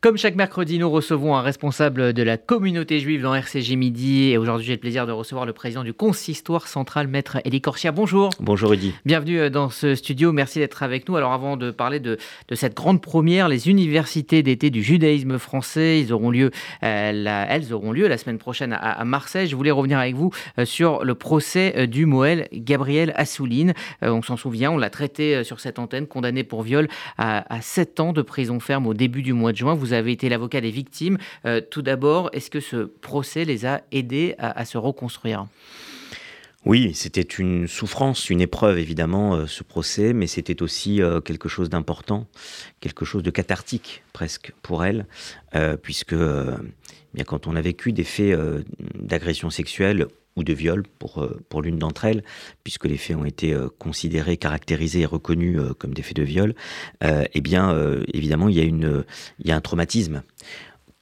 Comme chaque mercredi, nous recevons un responsable de la communauté juive dans RCG Midi. Et aujourd'hui, j'ai le plaisir de recevoir le président du consistoire central, maître Elie Corchia. Bonjour. Bonjour Rudy. Bienvenue euh, dans ce studio. Merci d'être avec nous. Alors, avant de parler de, cette grande première, les universités d'été du judaïsme français, ils auront lieu, euh, elles auront lieu la semaine prochaine à, Marseille. Je voulais revenir avec vous euh, sur le procès du Moël Gabriel Assouline. on s'en souvient, on l'a traité sur cette antenne, condamné pour viol à, à 7 ans de prison ferme au début du mois de juin. Vous vous avez été l'avocat des victimes. Euh, tout d'abord, est-ce que ce procès les a aidés à, se reconstruire? Oui, c'était une souffrance, une épreuve évidemment, euh, ce procès, mais c'était aussi euh, quelque chose d'important, quelque chose de cathartique presque pour elle, puisque bien quand on a vécu des faits d'agression sexuelle ou de viol pour, euh, pour l'une d'entre elles, puisque les faits ont été euh, considérés, caractérisés et reconnus euh, comme des faits de viol, eh bien, évidemment, il y, a une, il y a un traumatisme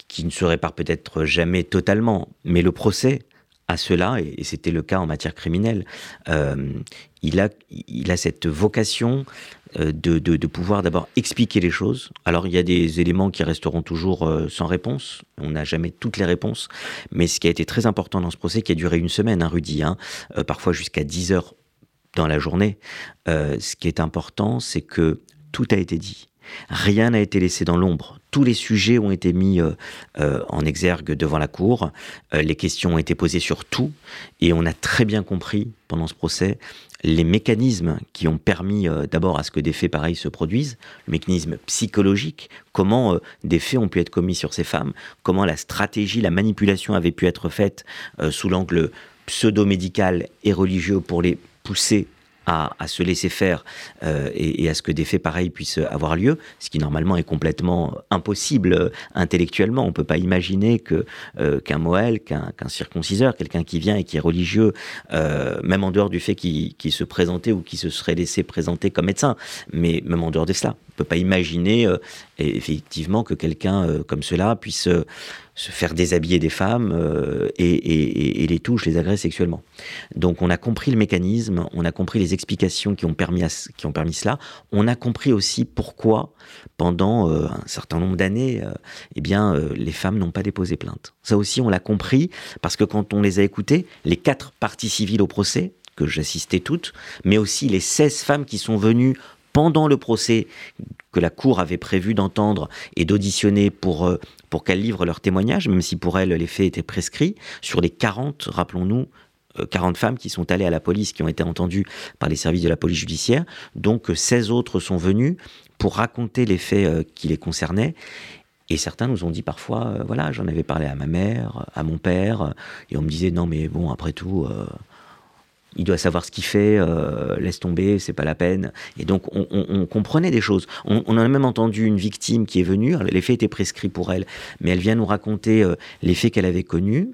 qui ne se répare peut-être jamais totalement, mais le procès à cela, et c'était le cas en matière criminelle, il, a, il a cette vocation euh, de, pouvoir d'abord expliquer les choses. Alors il y a des éléments qui resteront toujours euh, sans réponse, on n'a jamais toutes les réponses, mais ce qui a été très important dans ce procès, qui a duré une semaine, hein, Rudy, hein, euh, parfois jusqu'à 10 heures dans la journée, ce qui est important, c'est que tout a été dit. Rien n'a été laissé dans l'ombre. Tous les sujets ont été mis en exergue devant la Cour. les questions ont été posées sur tout. Et on a très bien compris pendant ce procès les mécanismes qui ont permis euh, d'abord à ce que des faits pareils se produisent, le mécanisme psychologique, comment euh, des faits ont pu être commis sur ces femmes, comment la stratégie, la manipulation avait pu être faite euh, sous l'angle pseudo-médical et religieux pour les pousser à, se laisser faire euh, et, à ce que des faits pareils puissent avoir lieu, ce qui normalement est complètement impossible euh, intellectuellement. On ne peut pas imaginer euh, qu'un Moël, qu'un circonciseur, quelqu'un qui vient et qui est religieux, même en dehors du fait qu'il se présentait ou qui se serait laissé présenter comme médecin, mais même en dehors de cela, on ne peut pas imaginer effectivement que quelqu'un comme cela puisse se faire déshabiller des femmes euh, et, les touche, les agresse sexuellement. Donc on a compris le mécanisme, on a compris les explications qui ont permis, qui ont permis cela, on a compris aussi pourquoi pendant euh, un certain nombre d'années, euh, eh bien les femmes n'ont pas déposé plainte. Ça aussi on l'a compris parce que quand on les a écoutées, les quatre parties civiles au procès, que j'assistais toutes, mais aussi les 16 femmes qui sont venues pendant le procès que la Cour avait prévu d'entendre et d'auditionner pour, euh, pour qu'elles livrent leur témoignage, même si pour elles les faits étaient prescrits, sur les 40, rappelons-nous, 40 euh, femmes qui sont allées à la police, qui ont été entendues par les services de la police judiciaire. Donc 16 autres sont venus pour raconter les faits euh, qui les concernaient. Et certains nous ont dit parfois, voilà, j'en avais parlé à ma mère, à mon père, et on me disait, non mais bon, après tout, il doit savoir ce qu'il fait, euh, laisse tomber, c'est pas la peine. Et donc on, comprenait des choses. On, a même entendu une victime qui est venue, les faits étaient prescrits pour elle, mais elle vient nous raconter euh, les faits qu'elle avait connus.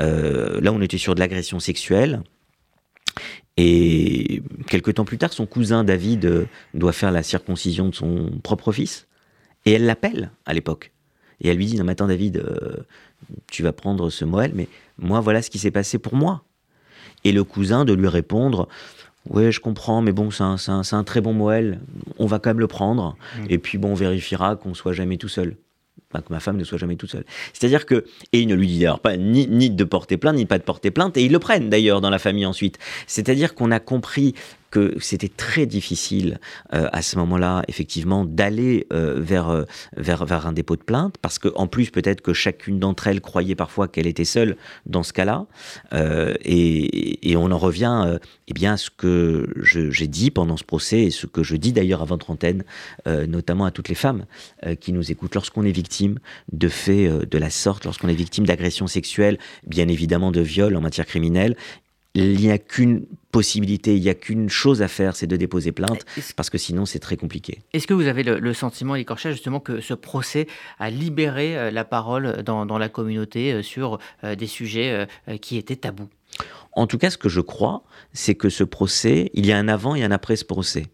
Euh, là, on était sur de l'agression sexuelle. Et quelques temps plus tard, son cousin David doit faire la circoncision de son propre fils. Et elle l'appelle à l'époque. Et elle lui dit, non mais attends David, tu vas prendre ce Moël, mais moi voilà ce qui s'est passé pour moi et le cousin de lui répondre oui, je comprends, mais bon, c'est un, très bon Moël, on va quand même le prendre, mmh. et puis bon, on vérifiera qu'on soit jamais tout seul. que ma femme ne soit jamais toute seule. C'est-à-dire que, et il ne lui dit d'ailleurs pas ni, ni, de porter plainte, ni pas de porter plainte, et ils le prennent d'ailleurs dans la famille ensuite. C'est-à-dire qu'on a compris que c'était très difficile euh, à ce moment-là, effectivement, d'aller euh, vers, euh, vers, vers un dépôt de plainte, parce qu'en plus, peut-être que chacune d'entre elles croyait parfois qu'elle était seule dans ce cas-là. Et, et, on en revient eh bien, à ce que j'ai dit pendant ce procès, et ce que je dis d'ailleurs avant trentaine, notamment à toutes les femmes qui nous écoutent, lorsqu'on est victime de faits de la sorte, lorsqu'on est victime d'agressions sexuelles, bien évidemment de viols en matière criminelle, il n'y a qu'une possibilité, il n'y a qu'une chose à faire, c'est de déposer plainte, parce que sinon c'est très compliqué. Est-ce que vous avez le, sentiment, Corchet, justement, que ce procès a libéré euh, la parole dans, la communauté euh, sur euh, des sujets qui étaient tabous? En tout cas, ce que je crois, c'est que ce procès, il y a un avant et un après ce procès.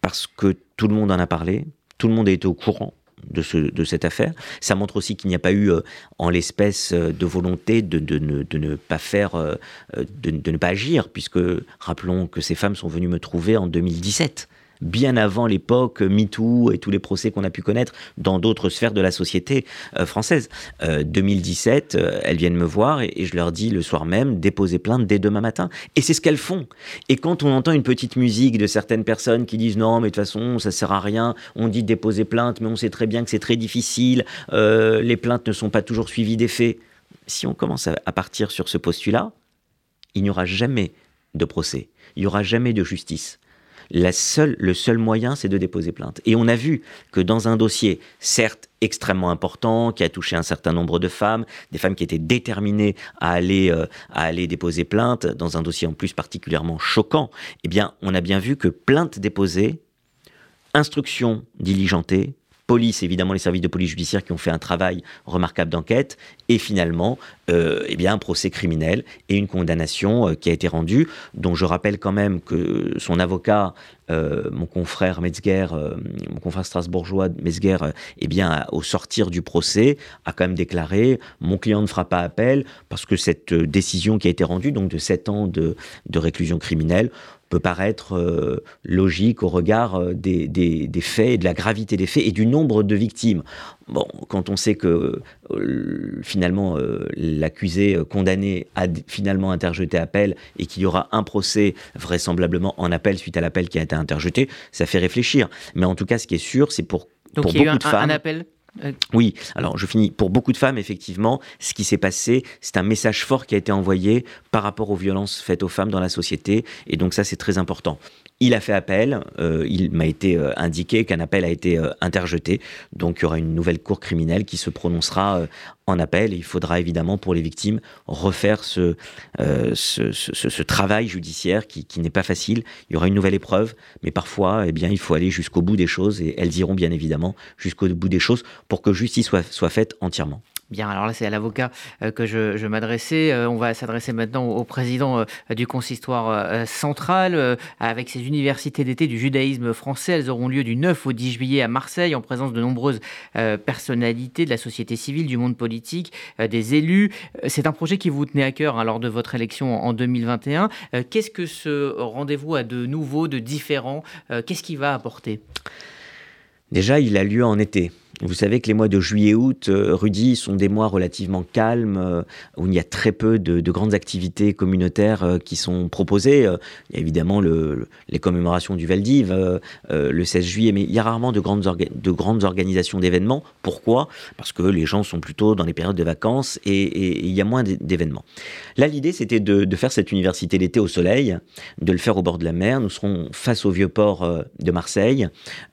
Parce que tout le monde en a parlé, tout le monde a été au courant de, ce, de cette affaire. Ça montre aussi qu'il n'y a pas eu, euh, en l'espèce, euh, de volonté de, de, ne, de, ne, pas faire, euh, de, ne pas agir, puisque rappelons que ces femmes sont venues me trouver en 2017 bien avant l'époque MeToo et tous les procès qu'on a pu connaître dans d'autres sphères de la société euh, française. 2017, euh, euh, elles viennent me voir et, je leur dis le soir même, déposez plainte dès demain matin. Et c'est ce qu'elles font. Et quand on entend une petite musique de certaines personnes qui disent non, mais de toute façon, ça sert à rien, on dit déposer plainte, mais on sait très bien que c'est très difficile, les plaintes ne sont pas toujours suivies des faits. Si on commence à partir sur ce postulat, il n'y aura jamais de procès, il n'y aura jamais de justice la seule, le seul moyen, c'est de déposer plainte. Et on a vu que dans un dossier, certes extrêmement important, qui a touché un certain nombre de femmes, des femmes qui étaient déterminées à aller, euh, à aller déposer plainte, dans un dossier en plus particulièrement choquant, eh bien, on a bien vu que plainte déposée, instruction diligentée, police, évidemment les services de police judiciaire qui ont fait un travail remarquable d'enquête, et finalement euh, eh bien, un procès criminel et une condamnation euh, qui a été rendue, dont je rappelle quand même que son avocat, euh, mon confrère Metzger, mon confrère strasbourgeois Metzger, eh bien, au sortir du procès, a quand même déclaré mon client ne fera pas appel parce que cette décision qui a été rendue, donc de 7 ans de, de réclusion criminelle, peut paraître euh, logique au regard euh, des, des, faits et de la gravité des faits et du nombre de victimes. Bon, quand on sait que euh, finalement l'accusé condamné a finalement interjeté appel et qu'il y aura un procès vraisemblablement en appel suite à l'appel qui a été interjeté, ça fait réfléchir. Mais en tout cas, ce qui est sûr, c'est pour, Donc, pour il y a eu. Un appel? Oui, alors je finis. Pour beaucoup de femmes, effectivement, ce qui s'est passé, c'est un message fort qui a été envoyé par rapport aux violences faites aux femmes dans la société. Et donc ça, c'est très important. Il a fait appel, euh, il m'a été euh, indiqué qu'un appel a été interjeté, donc il y aura une nouvelle cour criminelle qui se prononcera en appel il faudra évidemment pour les victimes refaire ce, ce, travail judiciaire qui, qui n'est pas facile. Il y aura une nouvelle épreuve, mais parfois, eh bien, il faut aller jusqu'au bout des choses et elles iront bien évidemment jusqu'au bout des choses pour que justice soit, soit faite entièrement. Bien, alors là, c'est à l'avocat euh, que je, m'adressais. Euh, on va s'adresser maintenant au, président euh, du consistoire central. avec ces universités d'été du judaïsme français, elles auront lieu du 9 au 10 juillet à Marseille, en présence de nombreuses personnalités de la société civile, du monde politique, des élus. C'est un projet qui vous tenait à cœur hein, lors de votre élection en 2021. Qu'est-ce que ce rendez-vous a de nouveau, de différent Qu'est-ce qu'il va apporter? Déjà, il a lieu en été. Vous savez que les mois de juillet-août, euh, Rudy, sont des mois relativement calmes, euh, où il y a très peu de, grandes activités communautaires euh, qui sont proposées. Il y a évidemment les commémorations du Valdiv le 16 juillet, mais il y a rarement de grandes, de grandes organisations d'événements. Pourquoi? Parce que les gens sont plutôt dans les périodes de vacances et, il y a moins d'événements. Là, l'idée, c'était de, faire cette université l'été au soleil, de le faire au bord de la mer. Nous serons face au vieux port de Marseille,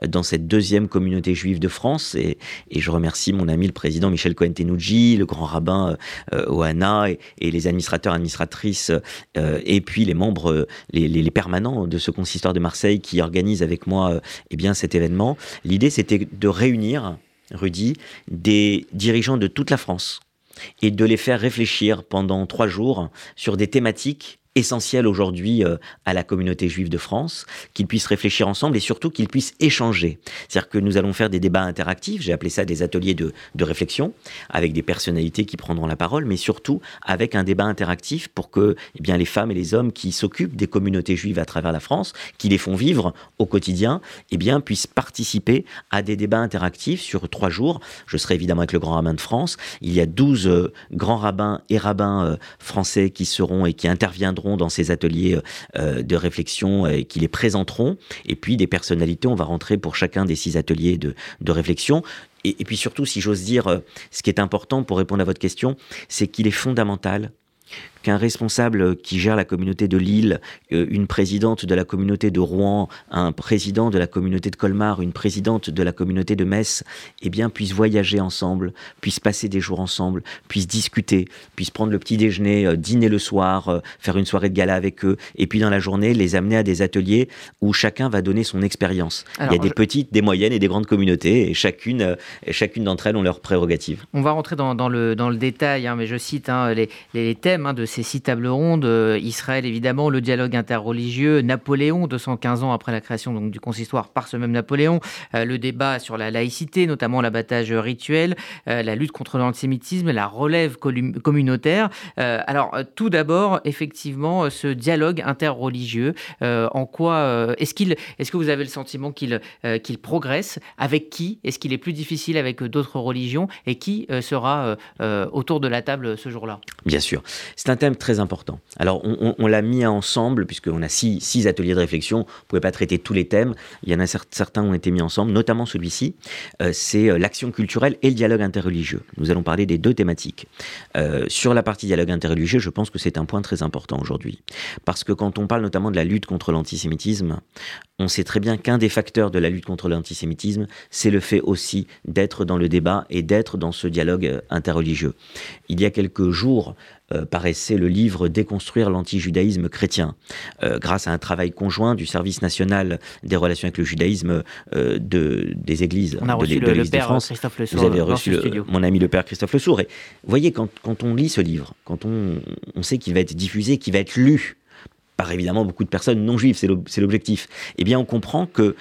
dans cette deuxième communauté juive de France. Et et, je remercie mon ami le président Michel Cohen-Tenouji, le grand rabbin euh, Oana et, les administrateurs, administratrices, euh, et puis les membres, les, permanents de ce consistoire de Marseille qui organisent avec moi eh bien, cet événement. L'idée, c'était de réunir, Rudy, des dirigeants de toute la France et de les faire réfléchir pendant trois jours sur des thématiques essentiel aujourd'hui euh, à la communauté juive de France, qu'ils puissent réfléchir ensemble et surtout qu'ils puissent échanger. C'est-à-dire que nous allons faire des débats interactifs, j'ai appelé ça des ateliers de, de, réflexion, avec des personnalités qui prendront la parole, mais surtout avec un débat interactif pour que eh bien, les femmes et les hommes qui s'occupent des communautés juives à travers la France, qui les font vivre au quotidien, eh bien, puissent participer à des débats interactifs sur trois jours. Je serai évidemment avec le grand rabbin de France. Il y a 12 euh, grands rabbins et rabbins euh, français qui seront et qui interviendront dans ces ateliers euh, de réflexion et qui les présenteront. Et puis des personnalités, on va rentrer pour chacun des six ateliers de, réflexion. Et, puis surtout, si j'ose dire, euh, ce qui est important pour répondre à votre question, c'est qu'il est fondamental qu'un responsable qui gère la communauté de Lille, euh, une présidente de la communauté de Rouen, un président de la communauté de Colmar, une présidente de la communauté de Metz, eh bien, puissent voyager ensemble, puissent passer des jours ensemble, puissent discuter, puissent prendre le petit déjeuner, euh, dîner le soir, euh, faire une soirée de gala avec eux, et puis dans la journée, les amener à des ateliers où chacun va donner son expérience. Il y a des petites, des moyennes et des grandes communautés, et chacune, chacune d'entre elles ont leurs prérogatives. On va rentrer dans, le, dans le détail, hein, mais je cite hein, les, les, thèmes hein, de ces six tables rondes, Israël évidemment, le dialogue interreligieux, Napoléon, 215 ans après la création donc, du consistoire par ce même Napoléon, le débat sur la laïcité, notamment l'abattage rituel, la lutte contre l'antisémitisme, la relève communautaire. alors tout d'abord, effectivement, ce dialogue interreligieux, en quoi est-ce qu'il, est-ce que vous avez le sentiment qu'il qu'il progresse? Avec qui? Est-ce qu'il est plus difficile avec d'autres religions? Et qui sera autour de la table ce jour-là? Bien sûr. Thème très important. Alors, on, l'a mis ensemble, puisqu'on a six, ateliers de réflexion. On ne pouvait pas traiter tous les thèmes. Il y en a certains ont été mis ensemble, notamment celui-ci. Euh, c'est euh, l'action culturelle et le dialogue interreligieux. Nous allons parler des deux thématiques. Euh, sur la partie dialogue interreligieux, je pense que c'est un point très important aujourd'hui. Parce que quand on parle notamment de la lutte contre l'antisémitisme, on sait très bien qu'un des facteurs de la lutte contre l'antisémitisme, c'est le fait aussi d'être dans le débat et d'être dans ce dialogue interreligieux. Il y a quelques jours, paraissait le livre Déconstruire l'antijudaïsme chrétien, euh, grâce à un travail conjoint du service national des relations avec le judaïsme euh, de, des églises on a reçu de, le, père Christophe Le Vous avez reçu mon ami le père Christophe Le Sourd. Et vous voyez, quand, quand on lit ce livre, quand on, on sait qu'il va être diffusé, qu'il va être lu par évidemment beaucoup de personnes non juives, c'est l'objectif, eh bien on comprend que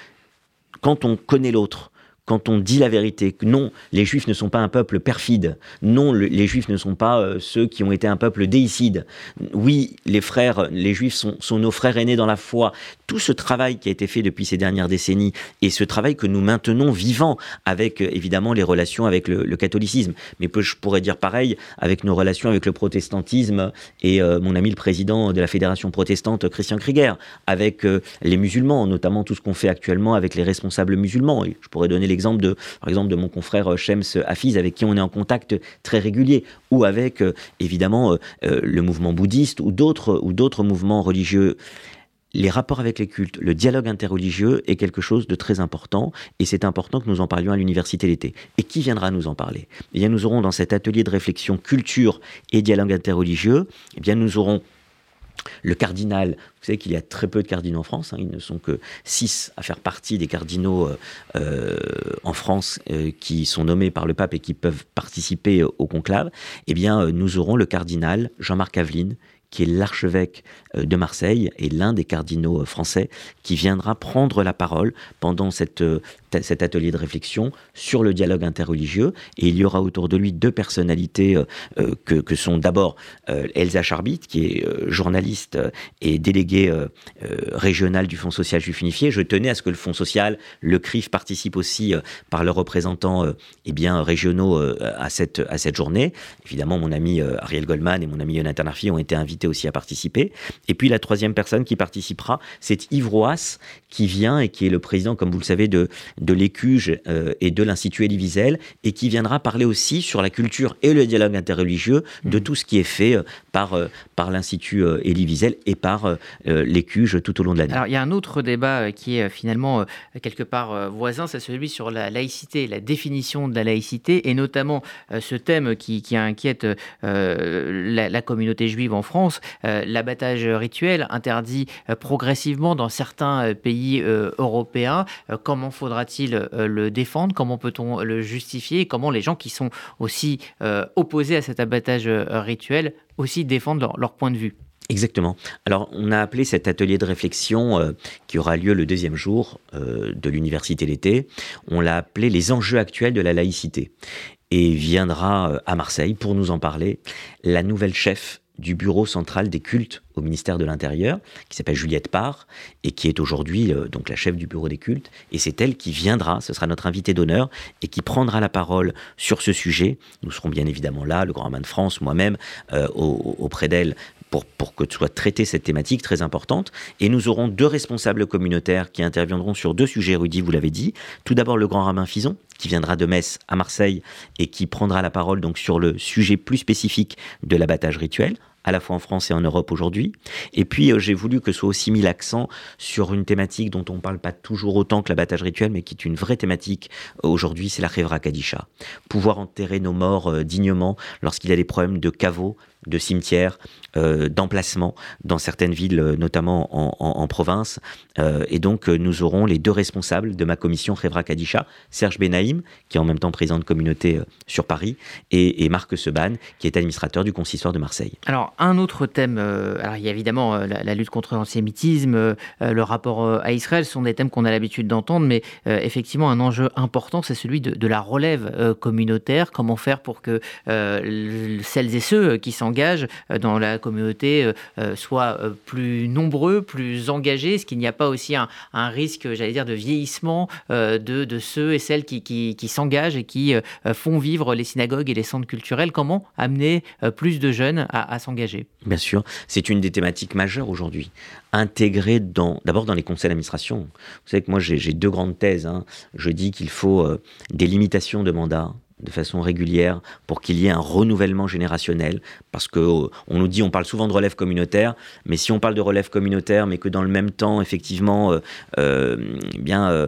quand on connaît l'autre, quand on dit la vérité, non, les Juifs ne sont pas un peuple perfide, non, les Juifs ne sont pas euh, ceux qui ont été un peuple déicide. Oui, les frères, les Juifs sont, nos frères aînés dans la foi. Tout ce travail qui a été fait depuis ces dernières décennies et ce travail que nous maintenons vivant avec euh, évidemment les relations avec le, catholicisme, mais je pourrais dire pareil avec nos relations avec le protestantisme et euh, mon ami le président de la fédération protestante Christian Krieger, avec les musulmans, notamment tout ce qu'on fait actuellement avec les responsables musulmans. Je pourrais donner de, par exemple, de mon confrère euh, Shems Hafiz, avec qui on est en contact très régulier, ou avec, euh, évidemment, euh, le mouvement bouddhiste ou d'autres, ou d'autres mouvements religieux les rapports avec les cultes, le dialogue interreligieux est quelque chose de très important et c'est important que nous en parlions à l'université l'été. Et qui viendra nous en parler? Eh bien, nous aurons dans cet atelier de réflexion culture et dialogue interreligieux, eh bien, nous aurons le cardinal, vous savez qu'il y a très peu de cardinaux en France, hein, ils ne sont que six à faire partie des cardinaux euh, euh, en France euh, qui sont nommés par le pape et qui peuvent participer au conclave. Eh bien, nous aurons le cardinal Jean-Marc Aveline, qui est l'archevêque de Marseille et l'un des cardinaux français, qui viendra prendre la parole pendant cette cet atelier de réflexion sur le dialogue interreligieux. Et il y aura autour de lui deux personnalités euh, euh, que, que, sont d'abord euh, Elsa Charbit, qui est journaliste et déléguée régionale du Fonds social juif unifié. Je tenais à ce que le Fonds social, le CRIF, participe aussi par leurs représentants eh bien, régionaux à, cette, à cette journée. Évidemment, mon ami Ariel Goldman et mon ami Jonathan Arfi ont été invités aussi à participer. Et puis la troisième personne qui participera, c'est Yves Roas, qui vient et qui est le président, comme vous le savez, de, de l'Écuge euh, et de l'Institut Elie Wiesel, et qui viendra parler aussi sur la culture et le dialogue interreligieux de mmh. tout ce qui est fait euh, par, euh, par l'Institut Elie Wiesel et par l'Écuge tout au long de l'année. Alors il y a un autre débat qui est finalement quelque part voisin, c'est celui sur la laïcité, la définition de la laïcité, et notamment ce thème qui, qui inquiète la, la, communauté juive en France, l'abattage rituel interdit progressivement dans certains pays européens. comment faudra-t-il euh, le défendre? Comment peut-on le justifier? Comment les gens qui sont aussi euh, opposés à cet abattage euh, rituel aussi défendent leur, point de vue? Exactement. Alors, on a appelé cet atelier de réflexion qui aura lieu le deuxième jour de l'université l'été, on l'a appelé les enjeux actuels de la laïcité. Et viendra à Marseille pour nous en parler la nouvelle chef du bureau central des cultes au ministère de l'Intérieur, qui s'appelle Juliette Parr, et qui est aujourd'hui euh, donc la chef du bureau des cultes. Et c'est elle qui viendra, ce sera notre invitée d'honneur, et qui prendra la parole sur ce sujet. Nous serons bien évidemment là, le Grand Aman de France, moi-même, euh, auprès d'elle, pour, que soit traitée cette thématique très importante. Et nous aurons deux responsables communautaires qui interviendront sur deux sujets érudits, vous l'avez dit. Tout d'abord, le Grand Rabbin Fison, qui viendra de Metz à Marseille et qui prendra la parole donc sur le sujet plus spécifique de l'abattage rituel à la fois en France et en Europe aujourd'hui. Et puis, euh, j'ai voulu que soit aussi mis l'accent sur une thématique dont on ne parle pas toujours autant que l'abattage rituel, mais qui est une vraie thématique euh, aujourd'hui, c'est la Khevra Kadisha. Pouvoir enterrer nos morts euh, dignement lorsqu'il y a des problèmes de caveaux, de cimetières, euh, d'emplacements dans certaines villes, notamment en, province. Et donc, nous aurons les deux responsables de ma commission Revra Kadisha, Serge Benaïm, qui est en même temps président de communauté sur Paris, et, Marc Seban, qui est administrateur du consistoire de Marseille. Alors, Un autre thème, alors il y a évidemment la, lutte contre l'antisémitisme, le rapport à Israël, ce sont des thèmes qu'on a l'habitude d'entendre, mais effectivement, un enjeu important, c'est celui de, la relève communautaire. Comment faire pour que celles et ceux qui s'engagent dans la communauté soient plus nombreux, plus engagés Est-ce qu'il n'y a pas aussi un, risque, j'allais dire, de vieillissement de, ceux et celles qui, s'engagent et qui font vivre les synagogues et les centres culturels Comment amener plus de jeunes à, s'engager Bien sûr, c'est une des thématiques majeures aujourd'hui. Intégrer dans, d'abord dans les conseils d'administration. Vous savez que moi j'ai deux grandes thèses. Hein. Je dis qu'il faut euh, des limitations de mandat de façon régulière pour qu'il y ait un renouvellement générationnel. Parce que euh, on nous dit on parle souvent de relève communautaire mais si on parle de relève communautaire mais que dans le même temps effectivement euh, euh, eh bien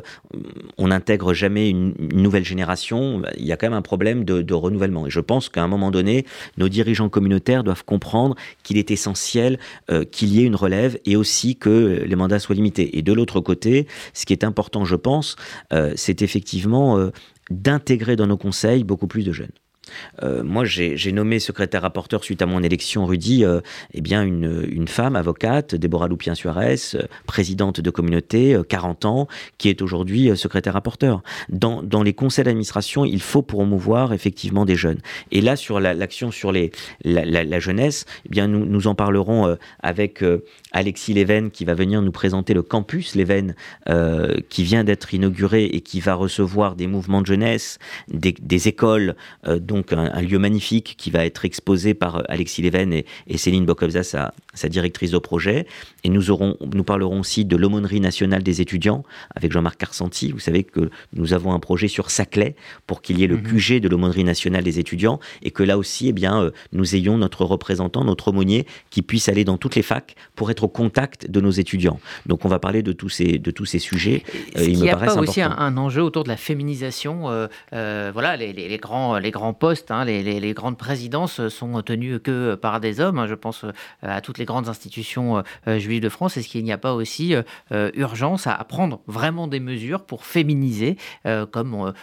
on n'intègre jamais une, nouvelle génération bah, il y a quand même un problème de, renouvellement. Et je pense qu'à un moment donné nos dirigeants communautaires doivent comprendre qu'il est essentiel qu'il y ait une relève et aussi que les mandats soient limités. Et de l'autre côté ce qui est important je pense c'est effectivement d'intégrer dans nos conseils beaucoup plus de jeunes. Euh, moi, j'ai nommé secrétaire rapporteur suite à mon élection, Rudy, euh, eh bien une, une, femme avocate, Déborah Loupien-Suarez, euh, présidente de communauté, 40 ans, qui est aujourd'hui secrétaire rapporteur. Dans, dans les conseils d'administration, il faut promouvoir effectivement des jeunes. Et là, sur l'action sur les, la, jeunesse, eh bien nous, nous en parlerons avec Alexis Leven qui va venir nous présenter le campus Leven qui vient d'être inauguré et qui va recevoir des mouvements de jeunesse, des, des écoles, donc un, lieu magnifique qui va être exposé par euh, Alexis Leven et, Céline Bokobza, sa, sa, directrice de projet. Et nous, aurons, nous parlerons aussi de l'aumônerie nationale des étudiants avec Jean-Marc Carcenti. Vous savez que nous avons un projet sur Saclay pour qu'il y ait le mhm. QG de l'aumônerie nationale des étudiants et que là aussi, eh bien, euh, nous ayons notre représentant, notre aumônier qui puisse aller dans toutes les facs pour être au contact de nos étudiants. Donc on va parler de tous ces, de tous ces sujets. Euh, il me a pas aussi un, enjeu autour de la féminisation Voilà, les, les, grands, les grands postes, hein, les, grandes présidences sont tenues que par des hommes. Hein. Je pense euh, à toutes les grandes institutions euh, juives de France. Est-ce qu'il n'y a pas aussi euh, urgence à, prendre vraiment des mesures pour féminiser, comme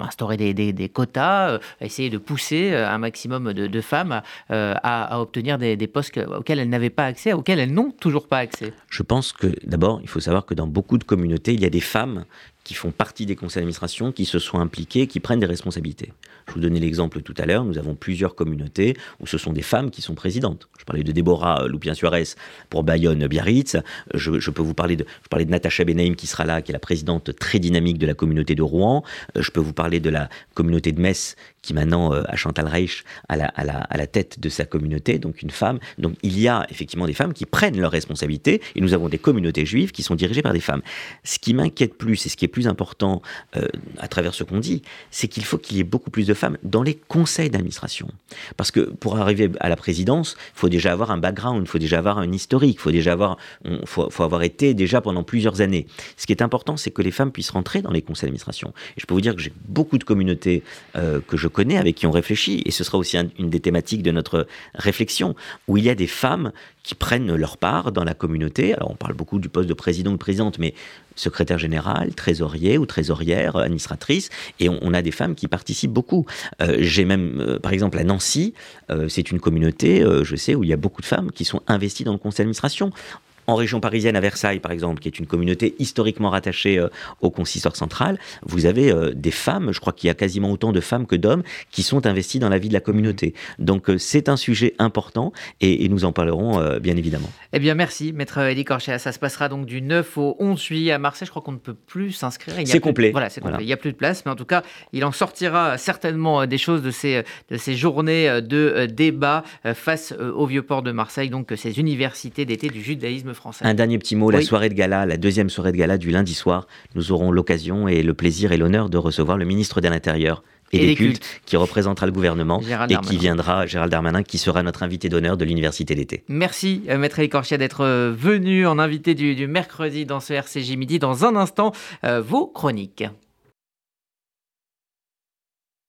instaurer des, quotas, essayer de pousser un maximum de, femmes à, obtenir des, des postes auxquels elles n'avaient pas accès, auxquels elles n'ont toujours pas accès? Je pense que d'abord, il faut savoir que dans beaucoup de communautés, il y a des femmes qui font partie des conseils d'administration, qui se sont impliqués, qui prennent des responsabilités. Je vous donnais l'exemple tout à l'heure, nous avons plusieurs communautés où ce sont des femmes qui sont présidentes. Je parlais de Déborah Loupien-Suarez pour Bayonne-Biarritz. Je, peux vous parler de, je parlais de Natacha Benaim qui sera là, qui est la présidente très dynamique de la communauté de Rouen. Euh, je peux vous parler de la communauté de Metz qui maintenant euh, a Chantal Reich à la, à, la, à la tête de sa communauté, donc une femme. Donc il y a effectivement des femmes qui prennent leurs responsabilités et nous avons des communautés juives qui sont dirigées par des femmes. Ce qui m'inquiète plus et ce qui est plus important euh, à travers ce qu'on dit, c'est qu'il faut qu'il y ait beaucoup plus de femmes dans les conseils d'administration. Parce que pour arriver à la présidence, il faut déjà avoir un background, il faut déjà avoir un historique, il faut déjà avoir, faut, faut avoir été déjà pendant plusieurs années. Ce qui est important, c'est que les femmes puissent rentrer dans les conseils d'administration. Et je peux vous dire que j'ai beaucoup de communautés euh, que je connais avec qui on réfléchit, et ce sera aussi une des thématiques de notre réflexion, où il y a des femmes qui prennent leur part dans la communauté. Alors on parle beaucoup du poste de président ou de présidente, mais secrétaire général, trésorier ou trésorière, administratrice, et on, a des femmes qui participent beaucoup. Euh, j'ai même, euh, par exemple, à Nancy, euh, c'est une communauté, je sais, où il y a beaucoup de femmes qui sont investies dans le conseil d'administration en région parisienne, à Versailles, par exemple, qui est une communauté historiquement rattachée euh, au consistoire central, vous avez euh, des femmes, je crois qu'il y a quasiment autant de femmes que d'hommes, qui sont investies dans la vie de la communauté. Donc euh, c'est un sujet important et, nous en parlerons bien évidemment. Eh bien merci, maître Elie Corchet. Ça se passera donc du 9 au 11 juillet à Marseille. Je crois qu'on ne peut plus s'inscrire. C'est complet. Voilà, c'est complet. Il n'y a plus de place, mais en tout cas, il en sortira certainement des choses de ces, de ces journées de débat face au vieux port de Marseille, donc ces universités d'été du judaïsme un dernier petit mot, la soirée de gala, la deuxième soirée de gala du lundi soir, nous aurons l'occasion et le plaisir et l'honneur de recevoir le ministre de l'Intérieur, et, des, cultes, qui représentera le gouvernement et qui viendra, Gérald Darmanin, qui sera notre invité d'honneur de l'université d'été. Merci, euh, Maître Écorchia, d'être euh, venu en invité du, mercredi dans ce RCJ Midi. Dans un instant, euh, vos chroniques.